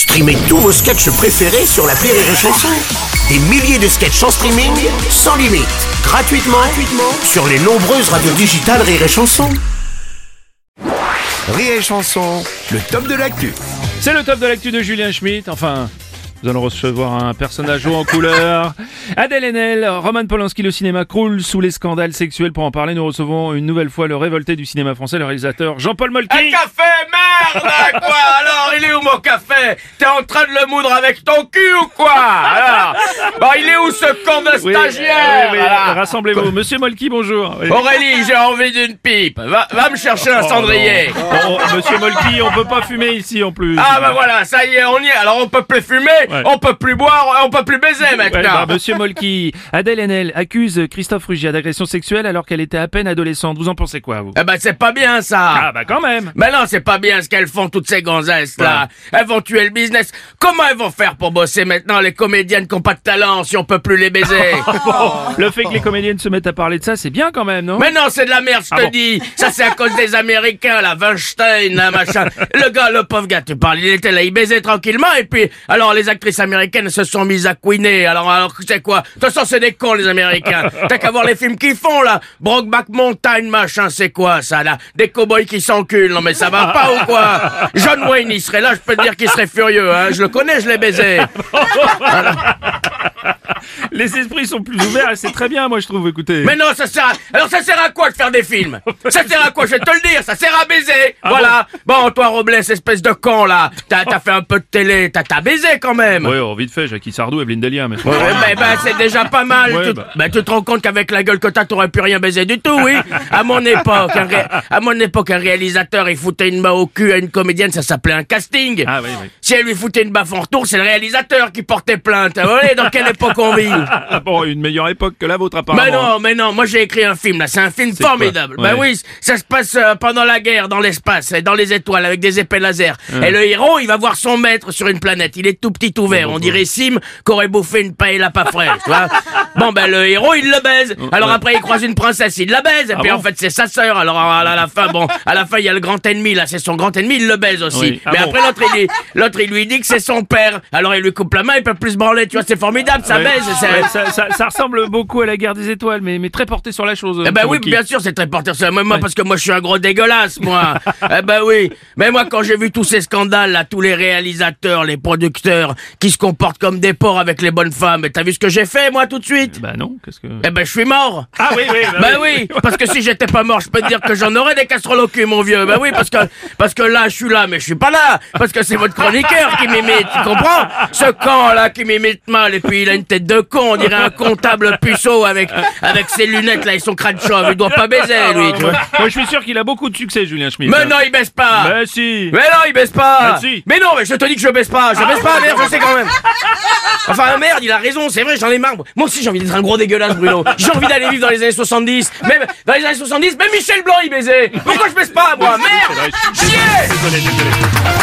Streamez tous vos sketchs préférés sur la Rire et Chanson. Des milliers de sketchs en streaming, sans limite, gratuitement, gratuitement sur les nombreuses radios digitales Rire et Chanson. Rire et Chanson, le top de l'actu. C'est le top de l'actu de Julien Schmitt. Enfin, nous allons recevoir un personnage haut en couleur. Adèle Haenel, Roman Polanski, le cinéma croule sous les scandales sexuels. Pour en parler, nous recevons une nouvelle fois le révolté du cinéma français, le réalisateur Jean-Paul Molky. Un café, merde Quoi? Alors, il est où mon café? T'es en train de le moudre avec ton cul ou quoi? Alors il est où ce con de Oui, stagiaire oui, oui, Voilà. Rassemblez-vous. Monsieur Molky, bonjour. Aurélie, j'ai envie d'une pipe. Va, va me chercher un cendrier. Oh, oh, monsieur Molky, on peut pas fumer ici en plus. Ah bah voilà, ça y est, on y est. Alors on peut plus fumer, Ouais. on peut plus boire, on peut plus baiser Ouais, maintenant. bah, Monsieur Molky, Adèle Haenel accuse Christophe Rugia d'agression sexuelle alors qu'elle était à peine adolescente. Vous en pensez quoi, vous? Eh ben c'est pas bien ça. Ah bah quand même. Mais non, c'est pas bien ce qu'elles font toutes ces gonzesses là. Elles vont tuer le business. Comment elles vont faire pour bosser maintenant les comédiennes qui ont pas de talent si on peut plus les baiser Bon, le fait que les comédiennes se mettent à parler de ça, c'est bien quand même, non? Mais non, c'est de la merde, je te Ah bon dis. Ça, c'est à cause des Américains, là, Weinstein, là, machin. Le gars, le pauvre gars, tu parles, il était là, il baisait tranquillement, et puis, alors, les actrices américaines se sont mises à couiner. Alors, alors, tu sais quoi? De toute façon, c'est des cons, les Américains. T'as qu'à voir les films qu'ils font, là. Brokeback Mountain, machin, c'est quoi, ça, là? Des cowboys qui s'enculent. Non, mais ça va pas ou quoi? John Wayne, il serait là, je peux te dire qu'il serait furieux, hein. Je le connais, je l'ai baisé. Les esprits sont plus ouverts et c'est très bien, moi je trouve, écoutez. Mais non, ça sert à... Alors ça sert à quoi de faire des films? Ça sert à quoi? Je vais te le dire, ça sert à baiser Voilà Bon, toi Robles, espèce de con là T'as fait un peu de télé, t'as baisé quand même Ouais, oh, vite fait, Jackie Sardou, Evelyne Delia, mais... Ouais, ben, ben, c'est déjà pas mal. Ouais, tu, bah. ben, tu te rends compte qu'avec la gueule que t'as, t'aurais pu rien baiser du tout, oui. À mon époque, un ré- à mon époque, un réalisateur, il foutait une main au cul à une comédienne, ça s'appelait un casting. Ah oui, oui. Si elle lui foutait une baffe en retour, c'est le réalisateur qui portait plainte. Vous voyez dans quelle époque on vit? Ah bon, une meilleure époque que la vôtre, apparemment. mais non, mais non, moi j'ai écrit un film là, c'est un film formidable. Ben Ouais. oui, ça se passe euh, pendant la guerre, dans l'espace, et dans les étoiles, avec des épées laser. Et le héros, il va voir son maître sur une planète. Il est tout petit tout vert. On dirait Sim qu'aurait bouffé une paella pas fraîche, tu vois. Bon ben le héros, il le baise. Alors ouais. après, il croise une princesse, il la baise. Et Ah puis bon en fait, c'est sa sœur. Alors à la, fin, bon, à la fin, il y a le grand ennemi là, c'est son grand ennemi, il le baise aussi. Oui. Ah mais bon. après l'autre, il, lui- l'autre, il lui dit que c'est son père. Alors il lui coupe la main, il peut plus se branler. Tu vois, c'est formidable, ça Ouais. baise. c'est- Ouais, ça, ça- ça ressemble beaucoup à la guerre des étoiles, mais, mais très porté sur la chose. Eh ben oui, bien sûr, c'est très porteur sur moi, moi, Ouais. parce que moi, je suis un gros dégueulasse, moi. eh ben oui. Mais moi, quand j'ai vu tous ces scandales, là, tous les réalisateurs, les producteurs, qui se comportent comme des porcs avec les bonnes femmes, et t'as vu ce que j'ai fait, moi, tout de suite? Bah non, qu'est-ce que... Eh ben, je suis mort. Ah oui, oui, bah Ben oui, parce que si j'étais pas mort, je peux te dire que j'en aurais des casseroles au cul, mon vieux. Ben oui, parce que, parce que là, je suis là, mais je suis pas là. Parce que c'est votre chroniqueur qui m'imite, tu comprends? Ce con, là, qui m'imite mal, et puis il a une tête de con, on dirait un comptable puceau avec, avec ses lunettes, là, et son crâne chauve. Il doit pas baiser, lui, tu vois. Moi, je suis sûr qu'il a beaucoup de succès, Julien Schmitt. Mais non, il baisse pas. Mais si. Mais non, il baisse pas. Mais si. Mais non, mais je te dis que je baisse pas. Je baisse pas, merde, je sais quand même. Enfin, merde, il a raison, c'est vrai, j'en ai marre. Moi aussi, j'ai envie d'être un gros dégueulasse, Bruno. J'ai envie d'aller vivre dans les années 70. Même dans les années 70, même Michel Blanc, il baisait. Pourquoi je baisse pas, moi? Merde Chier